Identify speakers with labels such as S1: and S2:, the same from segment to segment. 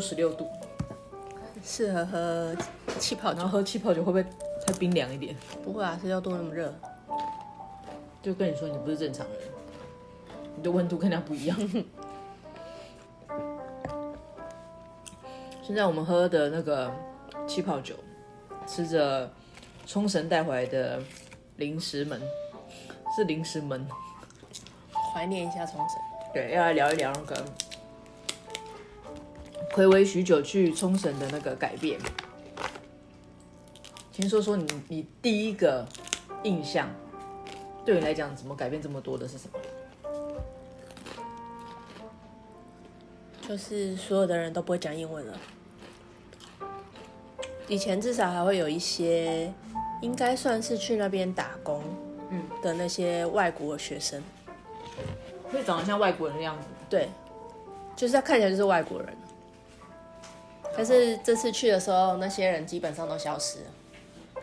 S1: 十六度，
S2: 适合喝气泡酒。
S1: 然后喝气泡酒会不会太冰凉一点？
S2: 不会啊，十六度那么热。
S1: 就跟你说，你不是正常人，你的温度跟人家不一样。现在我们喝的那个气泡酒，吃着冲绳带回来的零食们，是零食们。
S2: 怀念一下冲绳。
S1: 对，要来聊一聊那个。回味许久去冲绳的那个改变，先说说你你第一个印象，对你来讲怎么改变这么多的是什么？
S2: 就是所有的人都不会讲英文了。以前至少还会有一些，应该算是去那边打工，嗯的那些外国学生，
S1: 会长得像外国人的样子。
S2: 对，就是他看起来就是外国人。但是这次去的时候，那些人基本上都消失了，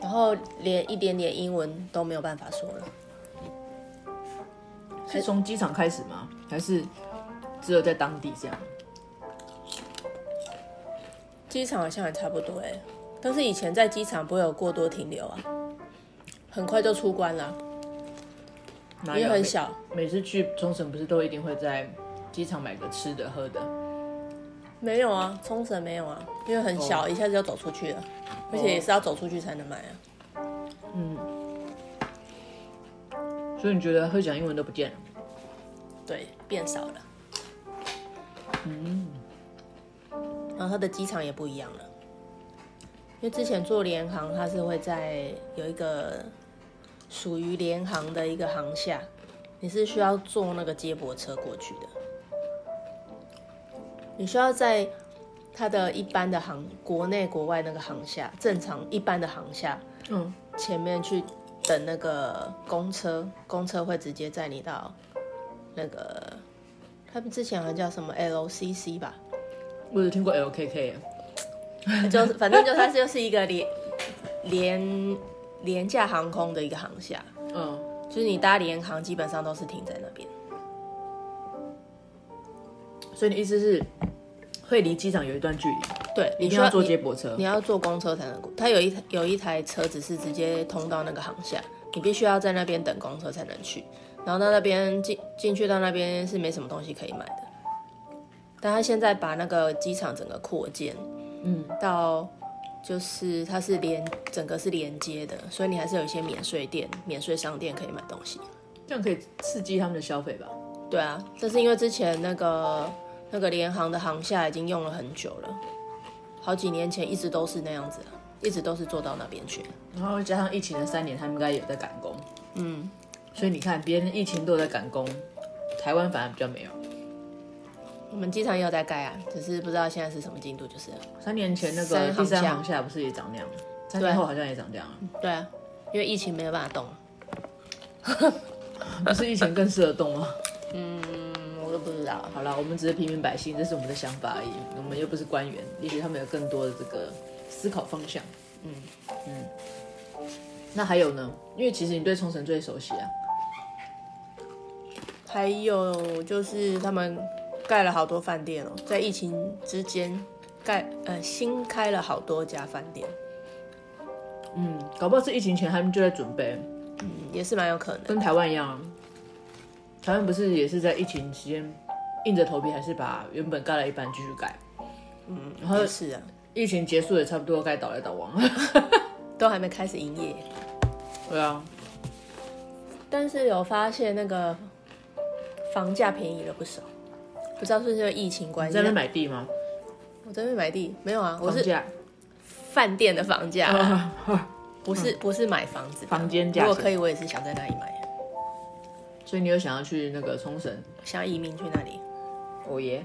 S2: 然后连一点点英文都没有办法说了。
S1: 是从机场开始吗？还是只有在当地这样？
S2: 机场好像也差不多哎，但是以前在机场不会有过多停留啊，很快就出关了，也很小。
S1: 每次去冲绳不是都一定会在机场买个吃的喝的？
S2: 没有啊，冲绳没有啊，因为很小，oh. 一下子就走出去了，而且也是要走出去才能买啊。
S1: 嗯，所以你觉得会讲英文都不见了？
S2: 对，变少了。
S1: 嗯，
S2: 然后它的机场也不一样了，因为之前做联航，它是会在有一个属于联航的一个航厦，你是需要坐那个接驳车过去的。你需要在它的一般的航，国内国外那个航厦，正常一般的航厦，嗯，前面去等那个公车，公车会直接载你到那个，他们之前好像叫什么 LCC 吧？
S1: 我有听过 LKK，
S2: 就反正就它就是一个廉廉廉价航空的一个航厦，嗯，就是你搭廉航基本上都是停在那边。
S1: 所以你意思是，会离机场有一段距离？
S2: 对，
S1: 你一定要坐接驳车你，
S2: 你要坐公车才能过。它有一有一台车子是直接通到那个航厦，你必须要在那边等公车才能去。然后到那边进进去到那边是没什么东西可以买的。但他现在把那个机场整个扩建，嗯，到就是它是连整个是连接的，所以你还是有一些免税店、免税商店可以买东西。
S1: 这样可以刺激他们的消费吧？
S2: 对啊，这是因为之前那个。那个联航的航厦已经用了很久了，好几年前一直都是那样子，一直都是坐到那边去。
S1: 然后加上疫情的三年，他们应该也在赶工。嗯，所以你看，别人疫情都在赶工，台湾反而比较没有。
S2: 我们机场也有在盖啊，只是不知道现在是什么进度，就是
S1: 三年前那个第三航厦不是也长那样？三年后好像也长这样。
S2: 对啊，因为疫情没有办法动。
S1: 不是疫情更适合动吗？
S2: 嗯。我都不知道。
S1: 好了，我们只是平民百姓，这是我们的想法而已。我们又不是官员，也许他们有更多的这个思考方向。嗯嗯。那还有呢？因为其实你对冲绳最熟悉啊。
S2: 还有就是他们盖了好多饭店哦，在疫情之间盖呃新开了好多家饭店。
S1: 嗯，搞不好是疫情前他们就在准备。
S2: 嗯，也是蛮有可能。
S1: 跟台湾一样啊。台湾不是也是在疫情期间硬着头皮，还是把原本盖了一半继续盖？
S2: 嗯，然后是啊，
S1: 疫情结束也差不多该倒来倒往了，
S2: 都还没开始营业。
S1: 对啊，
S2: 但是有发现那个房价便宜了不少，不知道是不是疫情关系。
S1: 你在那边买地吗？
S2: 我在那边买地没有啊，
S1: 我是
S2: 饭店的房价，不是不是买房子
S1: 房间价。
S2: 如果可以，我也是想在那里买。
S1: 所以你有想要去那个冲绳？
S2: 想要移民去那里？
S1: 我耶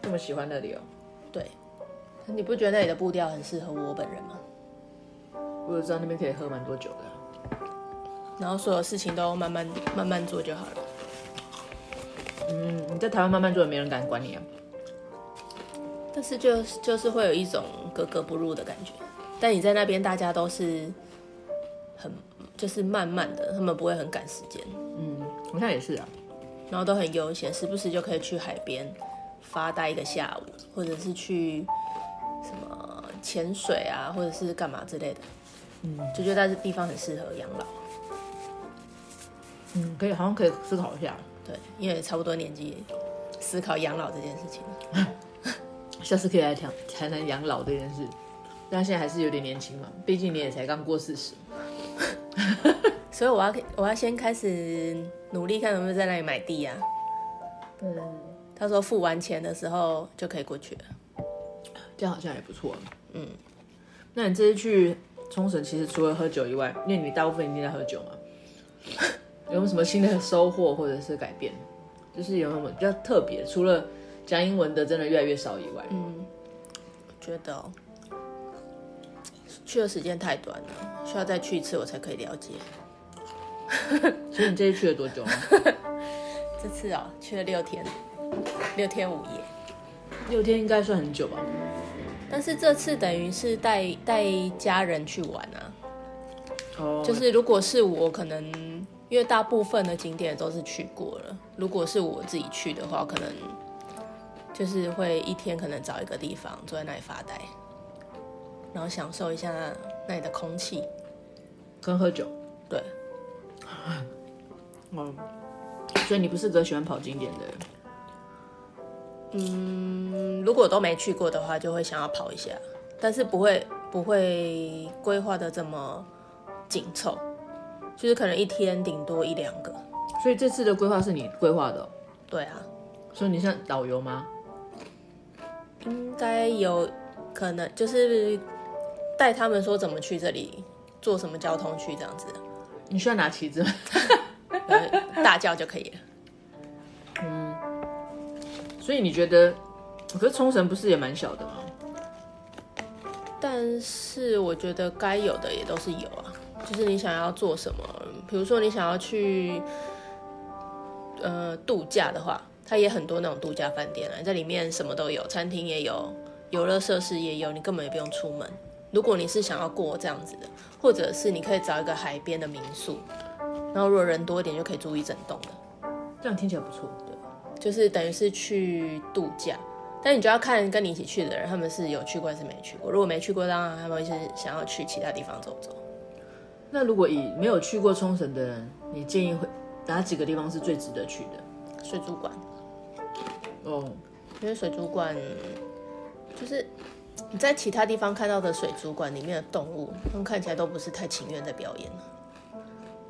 S1: 这么喜欢那里哦。
S2: 对，你不觉得那里的步调很适合我本人吗？
S1: 我就知道那边可以喝蛮多酒的，
S2: 然后所有事情都慢慢慢慢做就好了。
S1: 嗯，你在台湾慢慢做，也没人敢管你啊。
S2: 但是就就是会有一种格格不入的感觉。但你在那边，大家都是很。就是慢慢的，他们不会很赶时间。
S1: 嗯，好像也是啊。
S2: 然后都很悠闲，时不时就可以去海边发呆一个下午，或者是去什么潜水啊，或者是干嘛之类的。嗯，就觉得这地方很适合养老。
S1: 嗯，可以，好像可以思考一下。
S2: 对，因为差不多年纪，思考养老这件事情。
S1: 下次可以来谈谈谈养老这件事。但现在还是有点年轻嘛，毕竟你也才刚过四十。
S2: 所以我要我要先开始努力，看能不能在那里买地呀、啊。对，他说付完钱的时候就可以过去了，
S1: 这样好像也不错。嗯，那你这次去冲绳，其实除了喝酒以外，因为你大部分一定在喝酒嘛。有没有什么新的收获或者是改变？就是有没有比较特别？除了讲英文的真的越来越少以外，
S2: 嗯，我觉得去的时间太短了，需要再去一次我才可以了解。
S1: 所以你这次去了多久？
S2: 这次哦，去了六天，六天五夜。
S1: 六天应该算很久吧？
S2: 但是这次等于是带带家人去玩啊。哦，就是如果是我可能。因为大部分的景点都是去过了，如果是我自己去的话，可能就是会一天可能找一个地方坐在那里发呆，然后享受一下那里的空气
S1: 跟喝酒。
S2: 对，
S1: 嗯，所以你不是个喜欢跑景点的人？
S2: 嗯，如果都没去过的话，就会想要跑一下，但是不会不会规划的这么紧凑。就是可能一天顶多一两个，
S1: 所以这次的规划是你规划的喔？
S2: 对啊，
S1: 所以你像导游吗？
S2: 应该有可能，就是带他们说怎么去这里，坐什么交通去这样子。
S1: 你需要拿旗子吗？
S2: 大叫就可以了。
S1: 嗯，所以你觉得，可是冲绳不是也蛮小的吗？
S2: 但是我觉得该有的也都是有啊。就是你想要做什么，比如说你想要去呃度假的话，它也很多那种度假饭店啊，在里面什么都有，餐厅也有，游乐设施也有，你根本也不用出门。如果你是想要过这样子的，或者是你可以找一个海边的民宿，然后如果人多一点就可以住一整栋的，
S1: 这样听起来不错。
S2: 对，就是等于是去度假，但你就要看跟你一起去的人，他们是有去过还是没去过。如果没去过，当然他们是想要去其他地方走走。
S1: 那如果以没有去过冲绳的人，你建议会哪几个地方是最值得去的？
S2: 水族馆。
S1: 哦，
S2: 因为水族馆就是你在其他地方看到的水族馆里面的动物，他们看起来都不是太情愿在表演。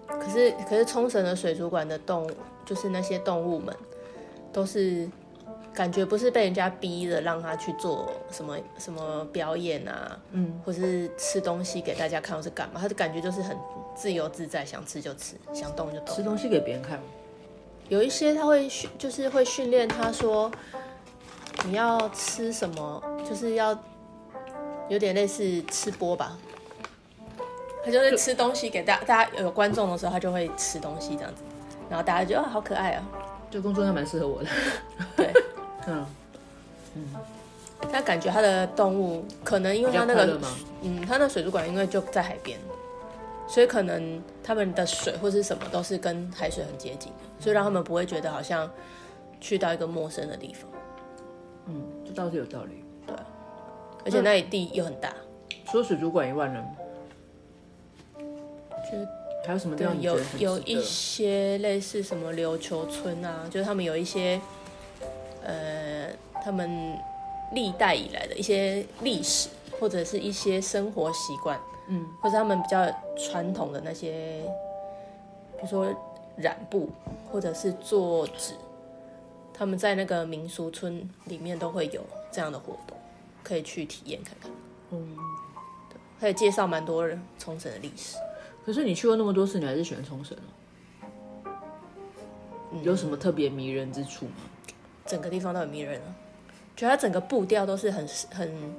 S2: 可是，可是冲绳的水族馆的动物，就是那些动物们，都是。感觉不是被人家逼着让他去做什么什么表演啊，嗯，或是吃东西给大家看，或是干嘛？他的感觉就是很自由自在，想吃就吃，想动就动。
S1: 吃东西给别人看吗？
S2: 有一些他会训，就是会训练他说，你要吃什么，就是要有点类似吃播吧。他就是吃东西给大家，大家有观众的时候，他就会吃东西这样子，然后大家就觉得好可爱啊。
S1: 这工作还蛮适合我的，
S2: 对。
S1: 嗯嗯，
S2: 他感觉他的动物可能因为他那个，嗯，他那水族馆因为就在海边，所以可能他们的水或是什么都是跟海水很接近的，所以让他们不会觉得好像去到一个陌生的地方。
S1: 嗯，这倒是有道理。
S2: 对，而且那里地又很大。
S1: 除了水族馆以外呢，就还有什么地方？
S2: 有有一些类似什么琉球村啊，就是他们有一些。呃，他们历代以来的一些历史，或者是一些生活习惯，嗯，或者他们比较传统的那些，比如说染布，或者是做纸，他们在那个民俗村里面都会有这样的活动，可以去体验看看。嗯，对，可以介绍蛮多人冲绳的历史。
S1: 可是你去过那么多次，你还是喜欢冲绳哦？嗯，有什么特别迷人之处吗？
S2: 整个地方都很迷人啊，觉得它整个步调都是很很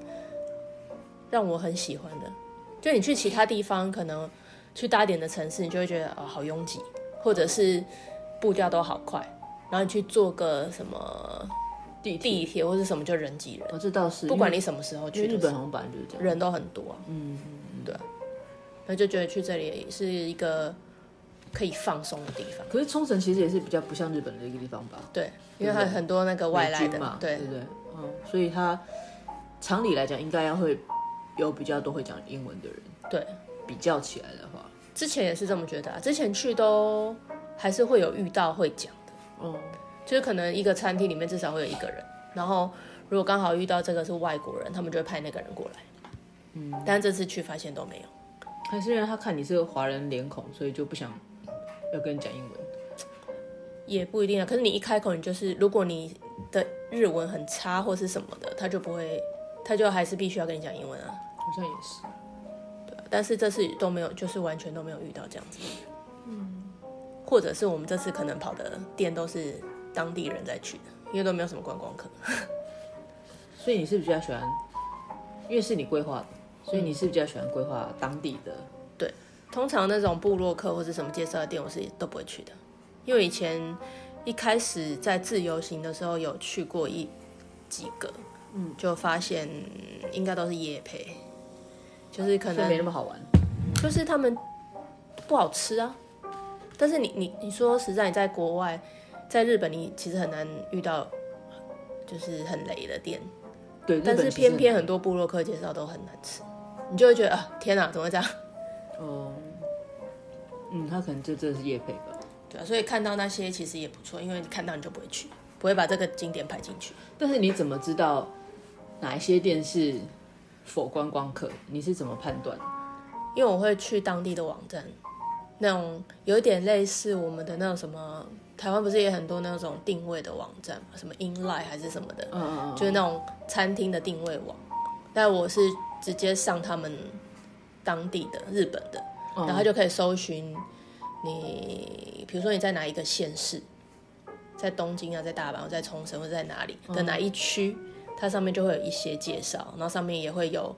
S2: 让我很喜欢的。就你去其他地方，可能去大一点的城市，你就会觉得哦好拥挤，或者是步调都好快。然后你去做个什么地地铁或是什么，就人挤人。
S1: 我知道是，
S2: 不管你什么时候去，
S1: 日本航班就是这样，
S2: 人都很多啊。嗯嗯嗯，对。那就觉得去这里是一个可以放松的地方。
S1: 可是冲绳其实也是比较不像日本的一个地方吧？
S2: 对，因为它很多那个外来的
S1: 嘛，
S2: 对
S1: 对对，嗯，所以它常理来讲应该要会有比较多会讲英文的人。
S2: 对，
S1: 比较起来的话，
S2: 之前也是这么觉得啊。之前去都还是会有遇到会讲的，
S1: 嗯，
S2: 就是可能一个餐厅里面至少会有一个人，然后如果刚好遇到这个是外国人，他们就会派那个人过来。嗯，但这次去发现都没有，
S1: 还是因为他看你是个华人脸孔，所以就不想要跟你讲英文。
S2: 也不一定啊。可是你一开口，你就是如果你的日文很差或是什么的，他就不会，他就还是必须要跟你讲英文啊。
S1: 好像也是，
S2: 对。但是这次都没有，就是完全都没有遇到这样子。嗯，或者是我们这次可能跑的店都是当地人在去的，因为都没有什么观光客。
S1: 所以你是比较喜欢？因为是你规划的，所以你是比较喜欢规划当地的。
S2: 对，通常那种部落客或者什么介绍的店，我是都不会去的。因为以前一开始在自由行的时候有去过一几个，嗯，就发现应该都是夜配，就是可能
S1: 没那么好玩，
S2: 就是他们不好吃啊。但是你你你说实在，你在国外，在日本，你其实很难遇到就是很雷的店。
S1: 对，
S2: 但是偏偏很多部落客介绍都很难吃，你就会觉得啊，天哪，怎么会这样？
S1: 哦，嗯，他可能就这是业配吧。
S2: 对啊，所以看到那些其实也不错，因为你看到你就不会去，不会把这个景点排进去。
S1: 但是你怎么知道哪一些店是 for 观光客？你是怎么判断？
S2: 因为我会去当地的网站，那种有点类似我们的那种什么。台湾不是也很多那种定位的网站嘛，什么 Inline 还是什么的，就是那种餐厅的定位网。但我是直接上他们当地的日本的，然后就可以搜寻你，比如说你在哪一个县市，在东京啊，在大阪，或在冲绳，或者在哪里的哪一区，它上面就会有一些介绍，然后上面也会有，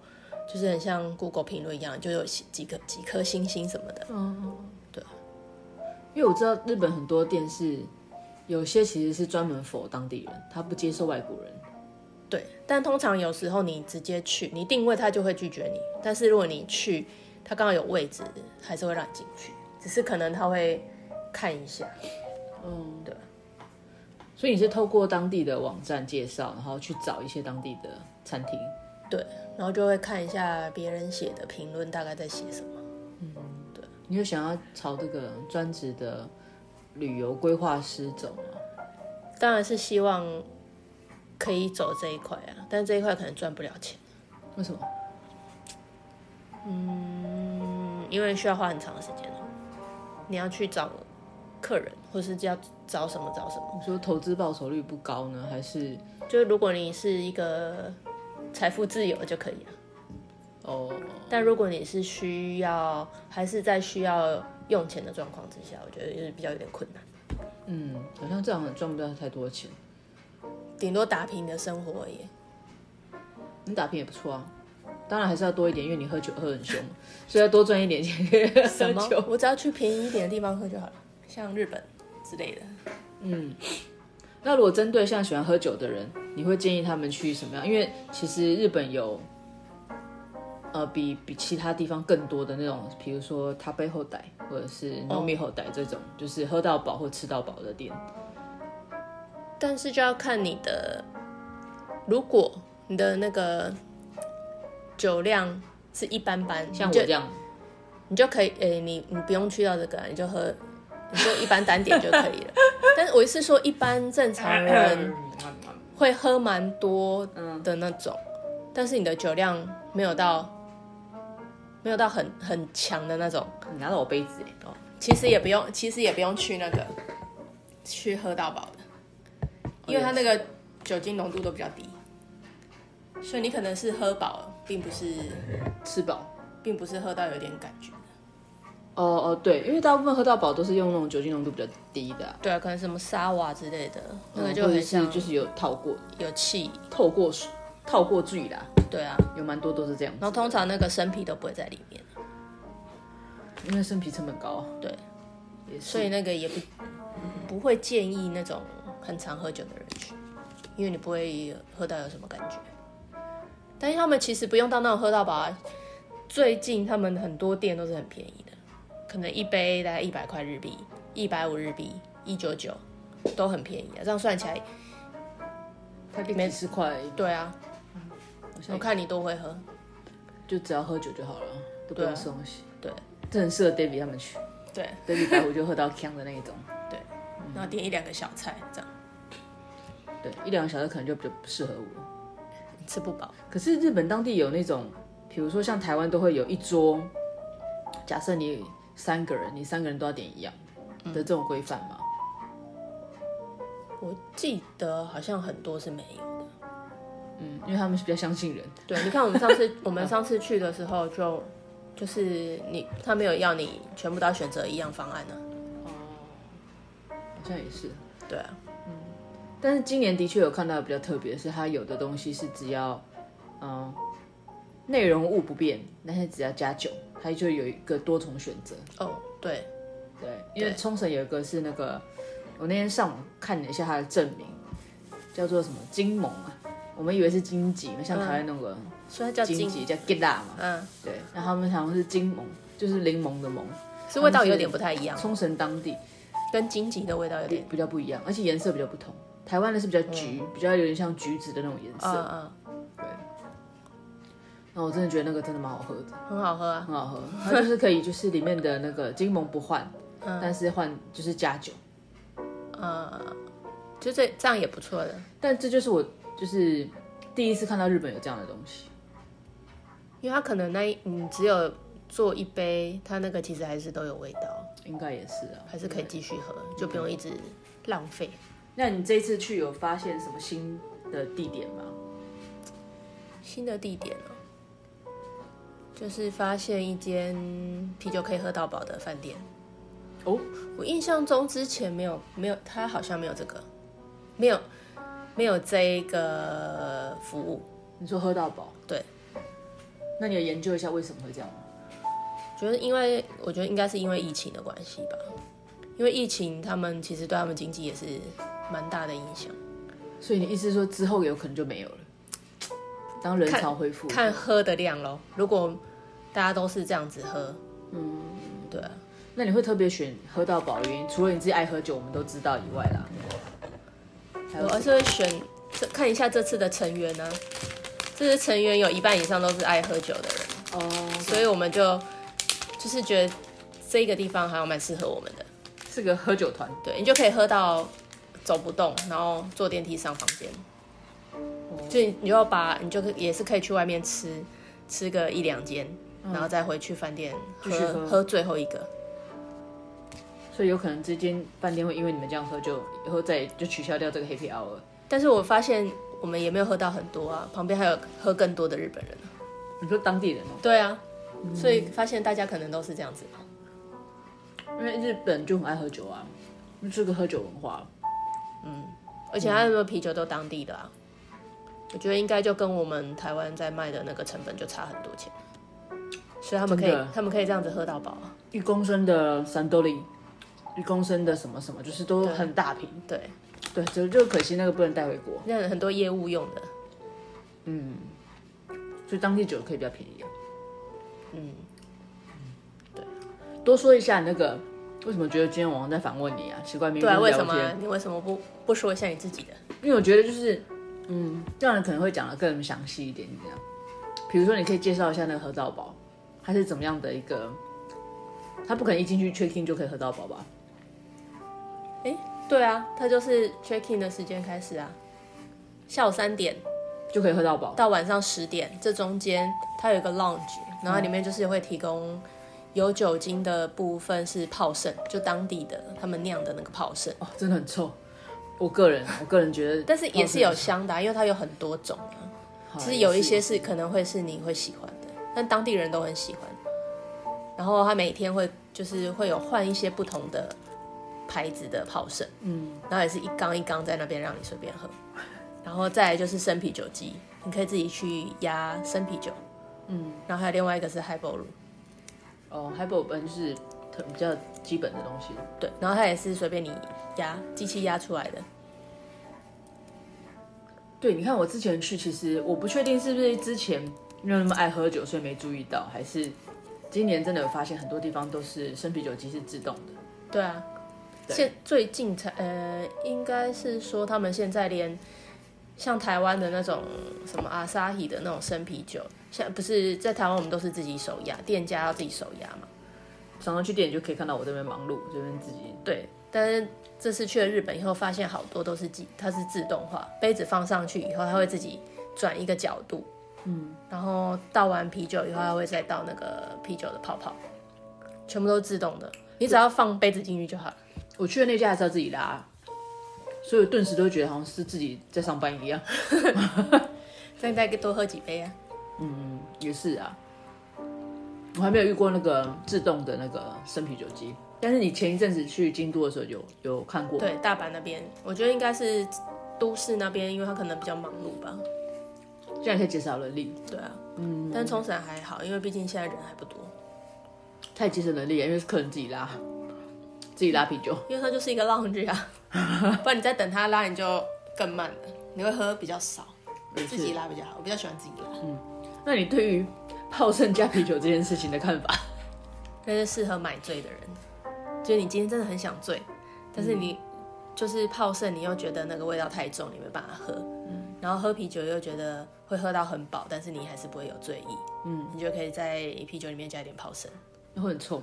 S2: 就是很像 Google 评论一样，就有几个几颗星星什么的。嗯。
S1: 因为我知道日本很多店是，有些其实是专门 for 当地人，他不接受外国人。
S2: 对，但通常有时候你直接去，你定位他就会拒绝你。但是如果你去，他刚好有位置，还是会让你进去。只是可能他会看一下。嗯，对。
S1: 所以你是透过当地的网站介绍，然后去找一些当地的餐厅。
S2: 对，然后就会看一下别人写的评论，大概在写什么。
S1: 你有想要朝这个专职的旅游规划师走吗？
S2: 当然是希望可以走这一块啊，但这一块可能赚不了钱。
S1: 为什么？
S2: 嗯，因为需要花很长的时间。你要去找客人，或是要找什么找什么？
S1: 你说投资报酬率不高呢，还是？
S2: 就如果你是一个财富自由就可以了。哦，但如果你是需要，还是在需要用钱的状况之下，我觉得就是比较有点困难。
S1: 嗯，好像这样赚不到太多钱，
S2: 顶多打拼的生活而已。
S1: 你打拼也不错啊，当然还是要多一点，因为你喝酒喝很凶，所以要多赚一点钱。
S2: 什么？我只要去便宜一点的地方喝就好了，像日本之类的。
S1: 嗯，那如果针对像喜欢喝酒的人，你会建议他们去什么样？因为其实日本有。呃，比比其他地方更多的那种，比如说他背后带，或者是糯米后带这种，就是喝到饱或吃到饱的店。
S2: 但是就要看你的，如果你的那个酒量是一般般，
S1: 像我这样，
S2: 你就可以，诶、欸，你你不用去到这个，你就喝，你就一般单点就可以了。但是我是说，一般正常人 会喝蛮多的那种，但是你的酒量没有到。没有到很很强的那种，
S1: 你拿到我杯子哎，哦，
S2: 其实也不用，其实也不用去那个去喝到饱的，因为它那个酒精浓度都比较低，所以你可能是喝饱，并不是
S1: 吃饱，
S2: 并不是喝到有点感觉。
S1: 哦哦，对，因为大部分喝到饱都是用那种酒精浓度比较低的，
S2: 对啊，可能什么沙瓦之类的，那个就很像
S1: 就是有套过，
S2: 有气。
S1: 透过水。透过醉啦，
S2: 对啊，
S1: 有蛮多都是这样。
S2: 然后通常那个生啤都不会在里面，
S1: 因为生啤成本高。
S2: 对，所以那个也不不会建议那种很常喝酒的人去，因为你不会喝到有什么感觉。但是他们其实不用到那种喝到饱啊，最近他们很多店都是很便宜的，可能一杯大概一百块日币，一百五日币，一九九，都很便宜啊。这样算起来，
S1: 台币几十块。
S2: 对啊，我看你都会喝，
S1: 就只要喝酒就好了，都不用吃东西。
S2: 对，
S1: 这很适合 David 他们去。
S2: 对
S1: ，David 白虎就喝到锵的那一种。
S2: 对，然后点一两个小菜这样。
S1: 对，一两个小菜可能就比较不适合我，
S2: 吃不饱。
S1: 可是日本当地有那种，比如说像台湾都会有一桌，假设你三个人，你三个人都要点一样的这种规范吗？
S2: 我记得好像很多是没有的。
S1: 嗯，因为他们是比较相信人。
S2: 对，你看我们上次 我们上次去的时候就就是你他没有要你全部都要选择一样方案呢、啊。
S1: 哦，好像也是。
S2: 对啊。
S1: 但是今年的确有看到比较特别的是，它有的东西是只要，嗯，内容物不变，但是只要加酒，它就有一个多重选择。
S2: 哦，对，
S1: 对，因为冲绳有一个是那个，我那天上网看了一下它的证明，叫做什么金盟啊，我们以为是金桔，像台湾那个，
S2: 所以它叫荆棘，
S1: 叫 Gila 嘛，
S2: 嗯，
S1: 对，然后他们好像是金檬，就是柠檬的檬，
S2: 是味道有点不太一样，
S1: 冲绳当地
S2: 跟荆棘的味道有点
S1: 比较不一样，而且颜色比较不同。台湾的是比较橘，嗯、比较有点像橘子的那种颜色。嗯嗯。对。那我真的觉得那个真的蛮好喝的。
S2: 很好喝啊。
S1: 很好喝。它就是可以，就是里面的那个金檬不换，嗯、但是换就是加酒。
S2: 嗯，就这这样也不错的。
S1: 但这就是我就是第一次看到日本有这样的东西。
S2: 因为它可能那你只有做一杯，它那个其实还是都有味道。
S1: 应该也是啊。
S2: 还是可以继续喝，就不用一直浪费。
S1: 那你这次去有发现什么新的地点吗？
S2: 新的地点哦，就是发现一间啤酒可以喝到饱的饭店。哦，我印象中之前没有没有，他好像没有这个，没有没有这一个服务。
S1: 你说喝到饱？
S2: 对。
S1: 那你要研究一下为什么会这样吗？
S2: 觉得因为我觉得应该是因为疫情的关系吧，因为疫情他们其实对他们经济也是。蛮大的影响，
S1: 所以你意思说之后有可能就没有了？当人潮恢复，
S2: 看喝的量咯。如果大家都是这样子喝，嗯，对啊。
S1: 那你会特别选喝到饱的原因，除了你自己爱喝酒，我们都知道以外啦。
S2: 我还是会选这看一下这次的成员呢、啊。这次成员有一半以上都是爱喝酒的人哦，所以我们就就是觉得这个地方还蛮适合我们的，
S1: 是个喝酒团。
S2: 对，你就可以喝到。走不动，然后坐电梯上房间，就你就要把你就也是可以去外面吃吃个一两间，然后再回去饭店喝喝，喝最后一个。
S1: 所以有可能这间饭店会因为你们这样喝，就以后再就取消掉这个 happy hour。
S2: 但是我发现我们也没有喝到很多啊，旁边还有喝更多的日本人。
S1: 你说当地人哦？
S2: 对啊，所以发现大家可能都是这样子，
S1: 因为日本就很爱喝酒啊，是个喝酒文化。
S2: 嗯，而且他那个啤酒都当地的啊，我觉得应该就跟我们台湾在卖的那个成本就差很多钱，所以他们可以他们可以这样子喝到饱啊。
S1: 一公升的三多利，一公升的什么什么，就是都很大瓶。
S2: 对
S1: 对，就就可惜那个不能带回国，
S2: 那很多业务用的。
S1: 嗯，所以当地酒可以比较便宜啊。
S2: 嗯，对，
S1: 多说一下那个。为什么觉得今天晚上在反问你啊？奇怪，明明
S2: 对啊，为什么？你为什么不不说一下你自己的？
S1: 因为我觉得就是，嗯，这样人可能会讲的更详细一点，这样。比如说，你可以介绍一下那个喝到饱，它是怎么样的一个？他不可能一进去 check in 就可以喝到饱吧？
S2: 哎，对啊，它就是 check in 的时间开始啊，下午三点
S1: 就可以喝到饱，
S2: 到晚上十点，这中间它有一个 lounge，然后里面就是会提供。有酒精的部分是泡盛，就当地的他们酿的那个泡盛，
S1: 哦，真的很臭。我个人，我个人觉得，
S2: 但是也是有香的，因为它有很多种啊。其实有一些是可能会是你会喜欢的，但当地人都很喜欢。然后他每天会就是会有换一些不同的牌子的泡盛，嗯，然后也是一缸一缸在那边让你随便喝。然后再来就是生啤酒机，你可以自己去压生啤酒，嗯，然后还有另外一个是 Highball。
S1: 哦，Highball 本就是比较基本的东西。
S2: 对，然后它也是随便你压机器压出来的。
S1: 对，你看我之前去，其实我不确定是不是之前没有那么爱喝酒，所以没注意到，还是今年真的有发现很多地方都是生啤酒机是自动的。
S2: 对啊，对现最近才呃，应该是说他们现在连像台湾的那种什么阿萨希的那种生啤酒，像不是在台湾我们都是自己手压，店家要自己手压嘛。
S1: 常常去店里就可以看到我这边忙碌，这边自己
S2: 对。但是这次去了日本以后，发现好多都是自它是自动化，杯子放上去以后，它会自己转一个角度，嗯，然后倒完啤酒以后，它会再倒那个啤酒的泡泡，全部都是自动的，你只要放杯子进去就好。
S1: 我去的那家还是要自己拉，所以我顿时都觉得好像是自己在上班一样。
S2: 再再多喝几杯啊？
S1: 嗯，也是啊。我还没有遇过那个自动的那个生啤酒机，但是你前一阵子去京都的时候有有看过？
S2: 对，大阪那边，我觉得应该是都市那边，因为他可能比较忙碌吧。
S1: 这样可以减少人力。
S2: 对啊，嗯，但冲绳还好，因为毕竟现在人还不多。
S1: 太节省人力，因为是客人自己拉，自己拉啤酒，
S2: 因为它就是一个 lounge 啊，不然你再等他拉，你就更慢了，你会喝比较少。自己拉比较好，我比较喜欢自己拉。
S1: 嗯，那你对于？泡剩加啤酒这件事情的看法，
S2: 那是适合买醉的人，就是你今天真的很想醉，但是你就是泡剩，你又觉得那个味道太重，你没办法喝，嗯，然后喝啤酒又觉得会喝到很饱，但是你还是不会有醉意，嗯，你就可以在啤酒里面加一点泡剩，
S1: 那会很冲，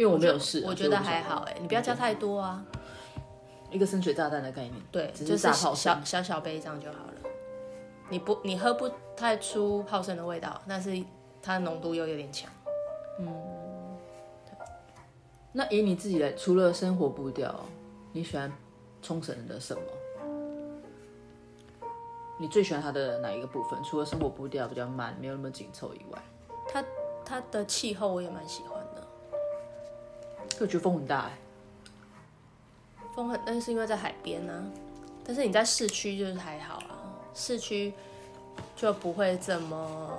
S1: 因为我没有试，
S2: 我觉得还好，哎，你不要加太多啊，
S1: 一个深水炸弹的概念，
S2: 对，只是小小小小杯这样就好了。你不，你喝不太出泡剩的味道，但是它浓度又有点强。嗯，对。
S1: 那以你自己来，除了生活步调，你喜欢冲绳的什么？你最喜欢它的哪一个部分？除了生活步调比较慢，没有那么紧凑以外，
S2: 它它的气候我也蛮喜欢的。
S1: 我觉得风很大哎。
S2: 风很，但是因为在海边呢、啊。但是你在市区就是还好啊。市区就不会这么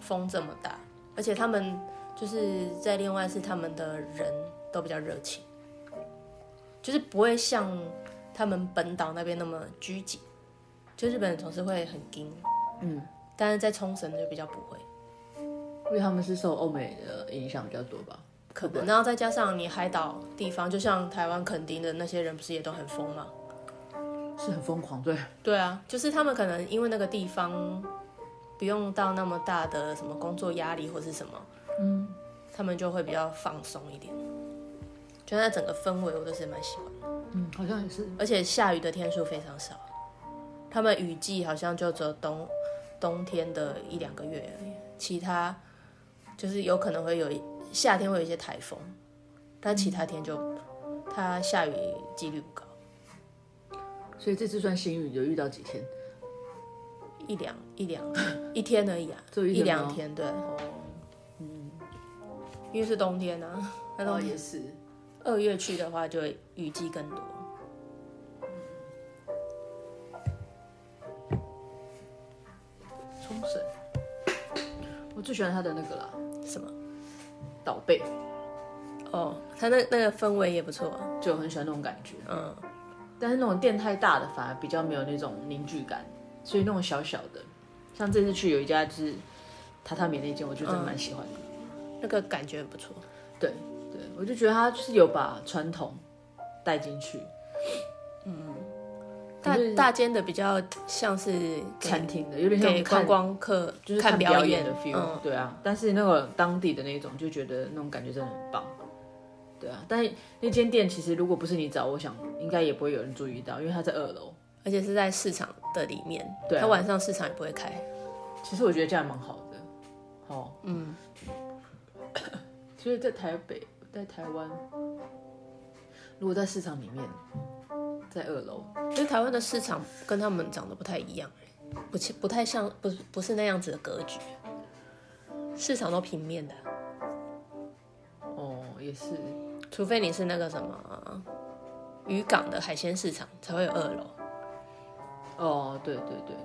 S2: 风这么大，而且他们就是在另外是他们的人都比较热情，就是不会像他们本岛那边那么拘谨，就日本人总是会很硬，嗯，但是在冲绳就比较不会，
S1: 因为他们是受欧美的影响比较多吧，
S2: 可能，然后再加上你海岛地方，就像台湾垦丁的那些人不是也都很疯吗？
S1: 是很疯狂，对
S2: 对啊，就是他们可能因为那个地方不用到那么大的什么工作压力或是什么，嗯，他们就会比较放松一点。就那整个氛围，我都是蛮喜欢的。
S1: 嗯，好像也是。
S2: 而且下雨的天数非常少，他们雨季好像就只有冬冬天的一两个月而已，其他就是有可能会有夏天会有一些台风，但其他天就它下雨几率不高。
S1: 所以这次算幸运，有遇到几天？
S2: 一两一两，一天而已啊，就一两天，对。哦，嗯，因为是冬天啊，那冬天
S1: 也是。
S2: 二月去的话，就会雨季更多。
S1: 冲绳，我最喜欢他的那个啦，
S2: 什么？
S1: 岛背。
S2: 哦，他那那个氛围也不错，
S1: 就很喜欢那种感觉。嗯。但是那种店太大的反而比较没有那种凝聚感，所以那种小小的，像这次去有一家就是榻榻米那间，我就真的蛮喜欢的，
S2: 嗯，那个感觉不错。
S1: 对对，我就觉得他就是有把传统带进去。嗯，
S2: 大大间的比较像是
S1: 餐厅的，有点像
S2: 给观光客
S1: 就是看表演的 feel。嗯，对啊，但是那个当地的那种就觉得那种感觉真的很棒。对啊，但那间店其实如果不是你找，我想应该也不会有人注意到，因为它在二楼，
S2: 而且是在市场的里面。
S1: 对啊，
S2: 它晚上市场也不会开。
S1: 其实我觉得这样蛮好的。哦，嗯。所以在台北，在台湾，如果在市场里面，在二楼，
S2: 因为台湾的市场跟他们长得不太一样，不不太像，不不是那样子的格局，市场都平面的。
S1: 哦，也是。
S2: 除非你是那个什么渔港的海鲜市场，才会有二楼。
S1: 哦，对对对，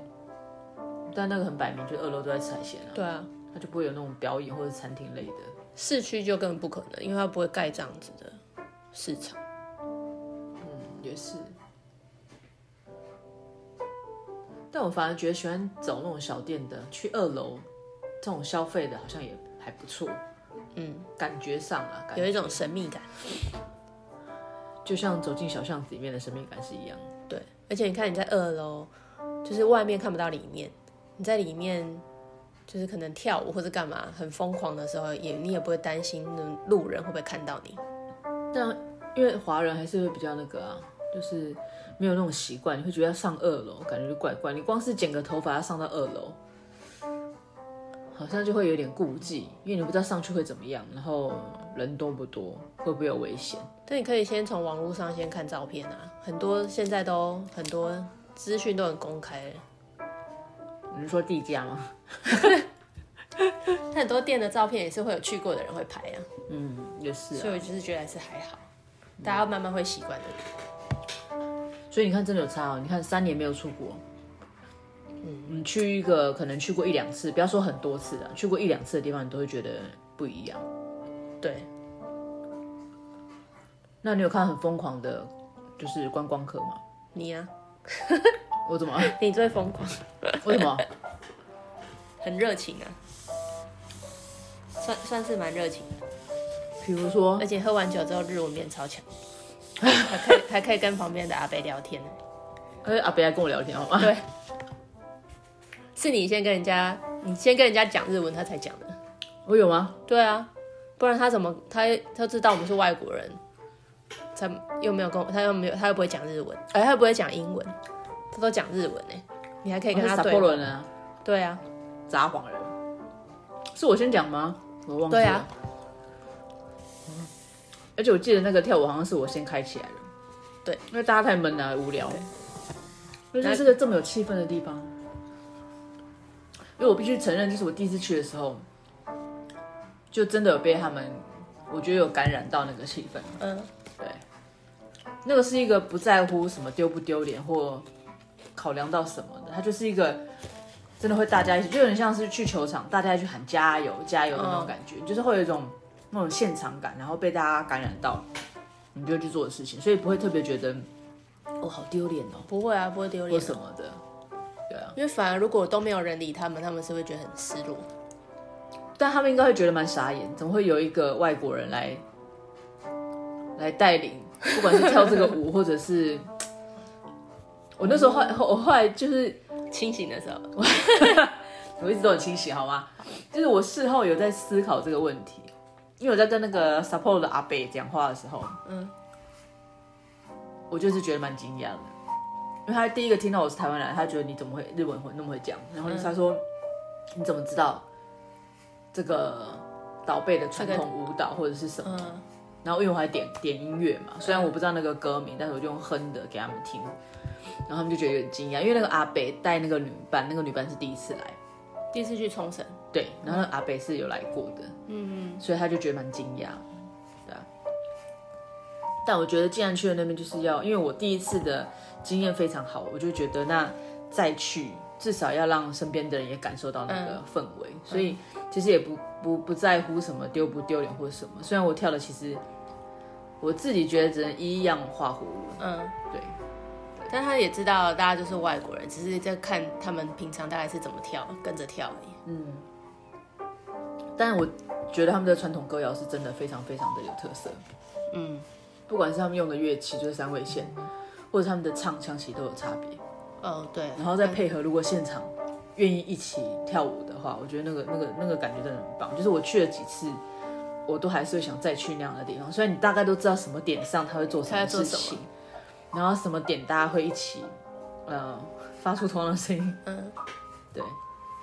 S1: 但那个很摆明，就是二楼都在吃海鲜啊。
S2: 对啊，
S1: 它就不会有那种表演或者餐厅类的。
S2: 市区就根本不可能，因为它不会盖这样子的市场。
S1: 嗯，也是。但我反而觉得喜欢走那种小店的，去二楼这种消费的，好像也还不错，
S2: 嗯，
S1: 感觉上啊，感觉
S2: 有一种神秘感，
S1: 就像走进小巷子里面的神秘感是一样。
S2: 对，而且你看你在二楼，就是外面看不到里面，你在里面就是可能跳舞或者干嘛很疯狂的时候，也你也不会担心路人会不会看到你。
S1: 但因为华人还是会比较那个啊，就是没有那种习惯，你会觉得要上二楼，感觉就怪怪。你光是剪个头发要上到二楼，好像就会有点顾忌，因为你不知道上去会怎么样，然后人多不多，会不会有危险？
S2: 但你可以先从网络上先看照片啊，很多现在都很多资讯都很公开。
S1: 你是说地价吗？
S2: 很多店的照片也是会有去过的人会拍啊。
S1: 嗯，也是啊。
S2: 所以我就是觉得还是还好，大家慢慢会习惯的。
S1: 所以你看，真的有差哦。你看，三年没有出国，嗯，你去一个可能去过一两次，不要说很多次了，去过一两次的地方，你都会觉得不一样。
S2: 对。
S1: 那你有看很疯狂的，就是观光客吗？
S2: 你呀、
S1: 啊？我怎么？
S2: 你最疯狂？
S1: 为什么？
S2: 很热情啊，算算是蛮热情的。
S1: 比如说，
S2: 而且喝完酒之后日文变超强，还可以还可以跟旁边的阿伯聊天。
S1: 哎，阿伯来跟我聊天好吗？
S2: 对，是你先跟人家，你先跟人家讲日文，他才讲的。
S1: 我有吗？
S2: 对啊，不然他怎么他他知道我们是外国人，他又没有跟我，他又没有，他又不会讲日文，哎，他又不会讲英文，他都讲日文呢。你还可以跟他对话。
S1: 啊？
S2: 对啊，
S1: 撒谎人，是我先讲吗？我忘记了。对啊。而且我记得那个跳舞好像是我先开起来的，
S2: 对，
S1: 因为大家太闷了，无聊。那这是个这么有气氛的地方，因为我必须承认，就是我第一次去的时候，就真的有被他们，我觉得有感染到那个气氛。嗯，对，那个是一个不在乎什么丢不丢脸或考量到什么的，它就是一个真的会大家一起，就有点像是去球场，大家一起喊加油加油的那种感觉，嗯、就是会有一种。那种现场感，然后被大家感染到，你就去做的事情，所以不会特别觉得，哦，好丢脸哦。
S2: 不会啊，不会丢脸。
S1: 或什么的，对啊。
S2: 因为反而如果都没有人理他们，他们是会觉得很失落。
S1: 但他们应该会觉得蛮傻眼，怎么会有一个外国人来来带领？不管是跳这个舞，或者是我那时候后来我后来就是
S2: 清醒的时候，
S1: 我一直都很清醒，好吗？就是我事后有在思考这个问题。因为我在跟那个 support 的阿北讲话的时候，嗯，我就是觉得蛮惊讶的，因为他第一个听到我是台湾人，他觉得你怎么会日文会那么会讲，然后他说、嗯、你怎么知道这个岛贝的传统舞蹈或者是什么？嗯、然后因为我还点点音乐嘛，虽然我不知道那个歌名，但是我就用哼的给他们听，然后他们就觉得有点惊讶，因为那个阿北带那个女伴，那个女伴是第一次来。
S2: 第一次去冲绳，
S1: 对，然后阿北是有来过的，嗯嗯，所以他就觉得蛮惊讶，对啊。但我觉得既然去了那边，就是要，因为我第一次的经验非常好，我就觉得那再去至少要让身边的人也感受到那个氛围，嗯、所以其实也不不不在乎什么丢不丢脸或者什么。虽然我跳的其实我自己觉得只能一样画葫芦，嗯，对。
S2: 但他也知道大家就是外国人，只是在看他们平常大概是怎么跳，跟着跳而已。嗯，
S1: 但我觉得他们的传统歌谣是真的非常非常的有特色。嗯，不管是他们用的乐器，就是三味线，或者他们的唱腔，其实都有差别。
S2: 哦，对。
S1: 然后再配合，如果现场愿意一起跳舞的话，我觉得那个那个那个感觉真的很棒。就是我去了几次，我都还是会想再去那样的地方。虽然你大概都知道什么点上他会做什么事情。然后什么点大家会一起，呃，发出同样的声音。嗯，对，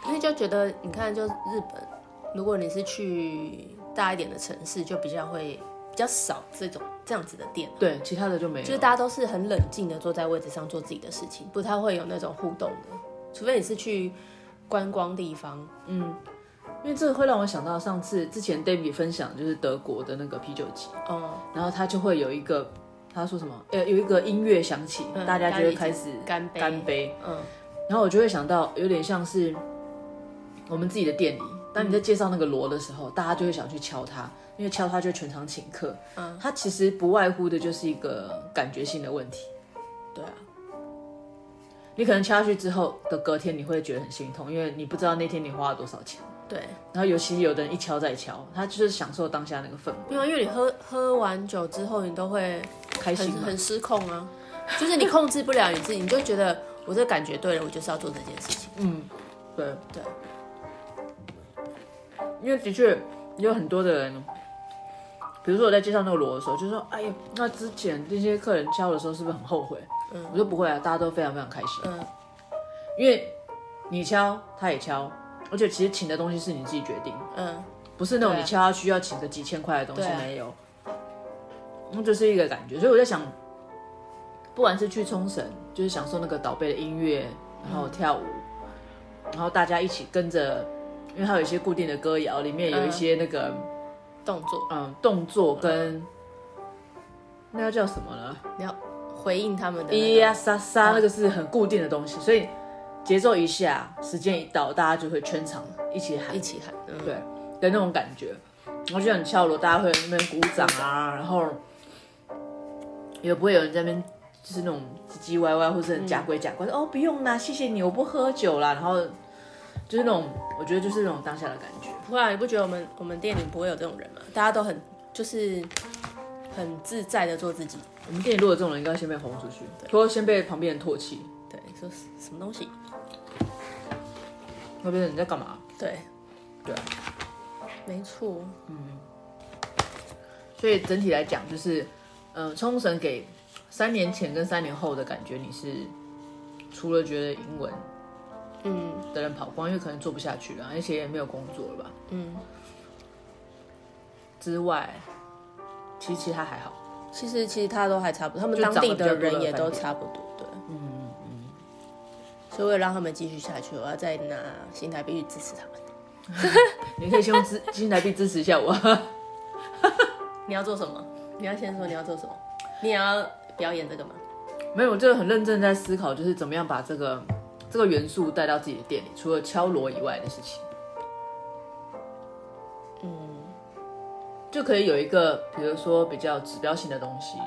S2: 因为就觉得你看，就日本，如果你是去大一点的城市，就比较会比较少这种这样子的店。
S1: 对，其他的就没有。
S2: 就是大家都是很冷静的坐在位置上做自己的事情，不太会有那种互动的。除非你是去观光地方，
S1: 嗯，因为这个会让我想到上次之前 David 分享就是德国的那个啤酒节，哦，然后他就会有一个。他说什么？呃，有一个音乐响起，嗯、大家就会开始干杯。干杯。嗯，然后我就会想到，有点像是我们自己的店里，当你在介绍那个锣的时候，嗯、大家就会想去敲它，因为敲它就全场请客。嗯，它其实不外乎的就是一个感觉性的问题。对啊，你可能敲下去之后的隔天，你会觉得很心痛，因为你不知道那天你花了多少钱。
S2: 对，
S1: 然后尤其有的人一敲再敲，他就是享受当下那个氛围。
S2: 没有，因为你喝喝完酒之后，你都会
S1: 开心
S2: 很，很失控啊，就是你控制不了你自己，你就觉得我这感觉对了，我就是要做这件事情。
S1: 嗯，对
S2: 对，
S1: 因为的确有很多的人。比如说我在介绍那个锣的时候，就说：“哎呀，那之前这些客人敲的时候是不是很后悔？”嗯，我说不会啊，大家都非常非常开心。嗯，因为你敲，他也敲，而且其实请的东西是你自己决定。嗯，不是那种你敲他需要请个几千块的东西，没有。那就是一个感觉，所以我在想，不管是去冲绳，就是享受那个岛贝的音乐，然后跳舞，然后大家一起跟着，因为它有一些固定的歌谣，里面有一些那个。
S2: 动作，
S1: 嗯，动作跟、嗯、那要叫什么呢？
S2: 你要回应他们的、那个。
S1: 咿呀沙沙，那个是很固定的东西，所以节奏一下，时间一到，大家就会全场一起喊，
S2: 一起喊，嗯、
S1: 对，的那种感觉。然后就像你敲锣，大家会在那边鼓掌啊，然后也不会有人在那边就是那种唧唧歪歪，或是很假鬼假怪、嗯、哦，不用啦，谢谢你，我不喝酒啦。然后就是那种，我觉得就是那种当下的感觉。
S2: 不啊你不觉得我们我们店里不会有这种人吗？大家都很就是很自在的做自己。
S1: 我们店里如果有这种人，应该先被轰出去，或者先被旁边人唾弃。
S2: 对，说什么东西？
S1: 那边人在干嘛？
S2: 对，
S1: 对，
S2: 没错。
S1: 嗯。所以整体来讲，就是嗯，冲绳给三年前跟三年后的感觉，你是除了觉得英文。嗯，的人跑光，因为可能做不下去了，而且也没有工作了吧？嗯。之外，其实其他还好。
S2: 其实其实他都还差不多，他们当地的人也都差不多，对。嗯嗯嗯。所以为了让他们继续下去，我要再拿新台币去支持他们。
S1: 你可以先用支新台币支持一下我。
S2: 你要做什么？你要先说你要做什么？你也要表演这个吗？
S1: 没有，我就很认真在思考，就是怎么样把这个。这个元素带到自己的店里，除了敲锣以外的事情，嗯，就可以有一个，比如说比较指标性的东西。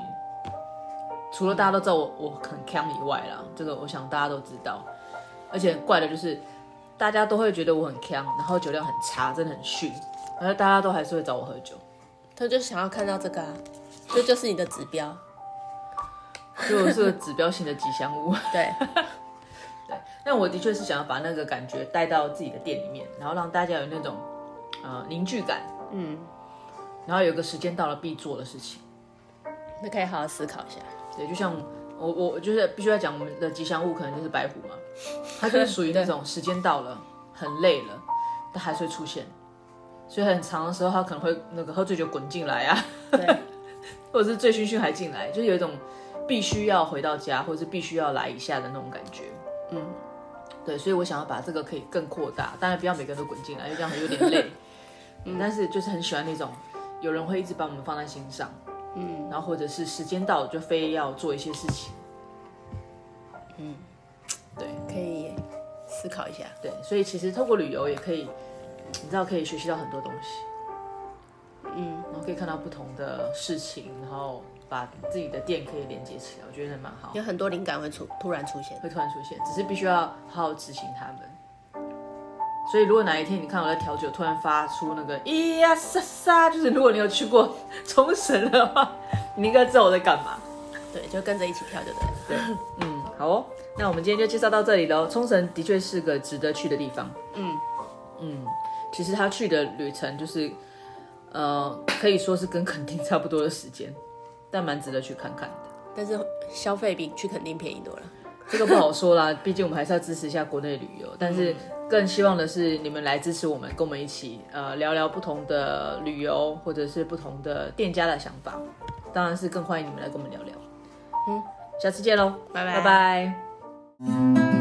S1: 除了大家都知道我我很锵以外啦，这个我想大家都知道。而且怪的就是，大家都会觉得我很锵，然后酒量很差，真的很逊，而大家都还是会找我喝酒。
S2: 他就想要看到这个啊，这就是你的指标，
S1: 就是个指标性的吉祥物。
S2: 对。
S1: 但我的确是想要把那个感觉带到自己的店里面，然后让大家有那种呃凝聚感，嗯，然后有个时间到了必做的事情，
S2: 那可以好好思考一下。
S1: 对，就像我我就是必须要讲我们的吉祥物，可能就是白虎嘛，它就是属于那 种时间到了很累了，但还是会出现，所以很长的时候它可能会那个喝醉酒滚进来啊，对，或者是醉醺醺还进来，就是有一种必须要回到家，或者是必须要来一下的那种感觉，嗯。对，所以我想要把这个可以更扩大，当然不要每个人都滚进来，因为这样有点累。嗯，但是就是很喜欢那种有人会一直把我们放在心上，嗯，然后或者是时间到了就非要做一些事情，嗯，对，
S2: 可以思考一下。
S1: 对，所以其实透过旅游也可以，你知道可以学习到很多东西，嗯，然后可以看到不同的事情，然后。把自己的店可以连接起来，我觉得蛮好。
S2: 有很多灵感会出突然出现，
S1: 会突然出现，只是必须要好好执行他们。所以如果哪一天你看我在调酒，突然发出那个咿呀沙沙，就是如果你有去过 冲绳的话，你应该知道我在干嘛。
S2: 对，就跟着一起跳就对了。
S1: 对，嗯，好哦。那我们今天就介绍到这里喽。冲绳的确是个值得去的地方。嗯嗯，其实他去的旅程就是，呃，可以说是跟垦丁差不多的时间。但蛮值得去看看的，
S2: 但是消费比去肯定便宜多了，
S1: 这个不好说啦。毕竟我们还是要支持一下国内旅游，但是更希望的是你们来支持我们，跟我们一起呃聊聊不同的旅游或者是不同的店家的想法。当然是更欢迎你们来跟我们聊聊。嗯，下次见喽，
S2: 拜拜
S1: 拜拜。